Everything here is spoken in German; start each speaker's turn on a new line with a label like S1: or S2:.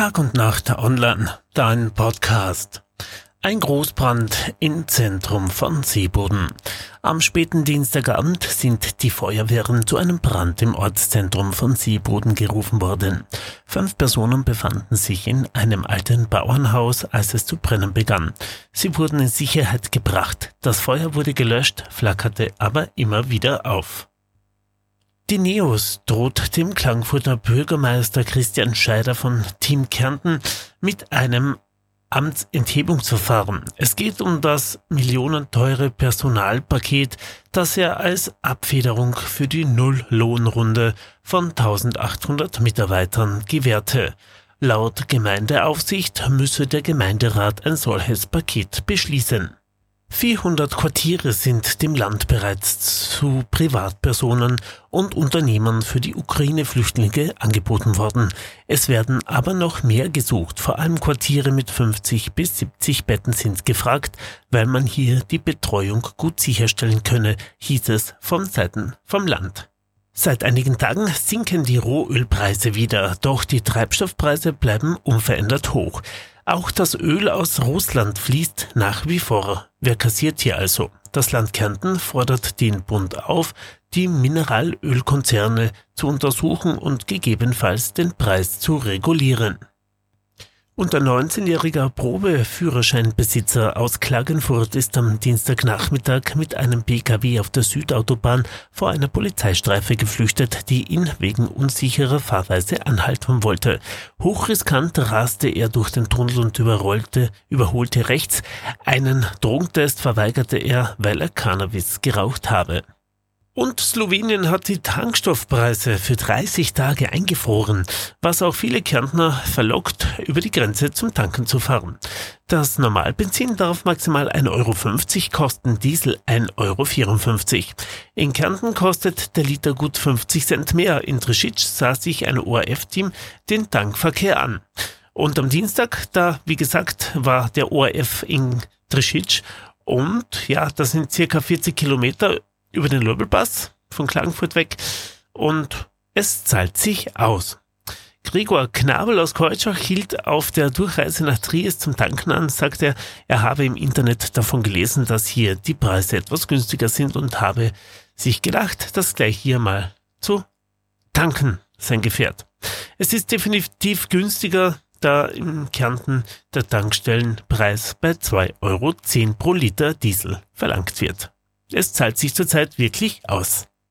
S1: Tag und Nacht online, dein Podcast. Ein Großbrand im Zentrum von Seeboden. Am späten Dienstagabend sind die Feuerwehren zu einem Brand im Ortszentrum von Seeboden gerufen worden. Fünf Personen befanden sich in einem alten Bauernhaus, als es zu brennen begann. Sie wurden in Sicherheit gebracht. Das Feuer wurde gelöscht, flackerte aber immer wieder auf. Die Neos droht dem Klangfurter Bürgermeister Christian Scheider von Team Kärnten mit einem Amtsenthebungsverfahren. Es geht um das millionenteure Personalpaket, das er als Abfederung für die Nulllohnrunde von 1800 Mitarbeitern gewährte. Laut Gemeindeaufsicht müsse der Gemeinderat ein solches Paket beschließen. 400 Quartiere sind dem Land bereits zu Privatpersonen und Unternehmen für die Ukraine-Flüchtlinge angeboten worden. Es werden aber noch mehr gesucht. Vor allem Quartiere mit 50 bis 70 Betten sind gefragt, weil man hier die Betreuung gut sicherstellen könne, hieß es von Seiten vom Land. Seit einigen Tagen sinken die Rohölpreise wieder, doch die Treibstoffpreise bleiben unverändert hoch. Auch das Öl aus Russland fließt nach wie vor. Wer kassiert hier also? Das Land Kärnten fordert den Bund auf, die Mineralölkonzerne zu untersuchen und gegebenenfalls den Preis zu regulieren. Und ein 19-jähriger Probeführerscheinbesitzer aus Klagenfurt ist am Dienstagnachmittag mit einem Pkw auf der Südautobahn vor einer Polizeistreife geflüchtet, die ihn wegen unsicherer Fahrweise anhalten wollte. Hochriskant raste er durch den Tunnel und überrollte, überholte rechts. Einen Drogentest verweigerte er, weil er Cannabis geraucht habe. Und Slowenien hat die Tankstoffpreise für 30 Tage eingefroren, was auch viele Kärntner verlockt, über die Grenze zum Tanken zu fahren. Das Normalbenzin darf maximal 1,50 Euro kosten, Diesel 1,54 Euro. In Kärnten kostet der Liter gut 50 Cent mehr. In Trischitsch sah sich ein ORF-Team den Tankverkehr an. Und am Dienstag, da, wie gesagt, war der ORF in Trischitsch und ja, das sind circa 40 Kilometer über den Löbelpass von Klagenfurt weg und es zahlt sich aus. Gregor Knabel aus Keutschach hielt auf der Durchreise nach Triest zum Tanken an, sagt er, er habe im Internet davon gelesen, dass hier die Preise etwas günstiger sind und habe sich gedacht, das gleich hier mal zu tanken, sein Gefährt. Es ist definitiv günstiger, da im Kärnten der Tankstellenpreis bei 2,10 Euro pro Liter Diesel verlangt wird. Es zahlt sich zurzeit wirklich aus.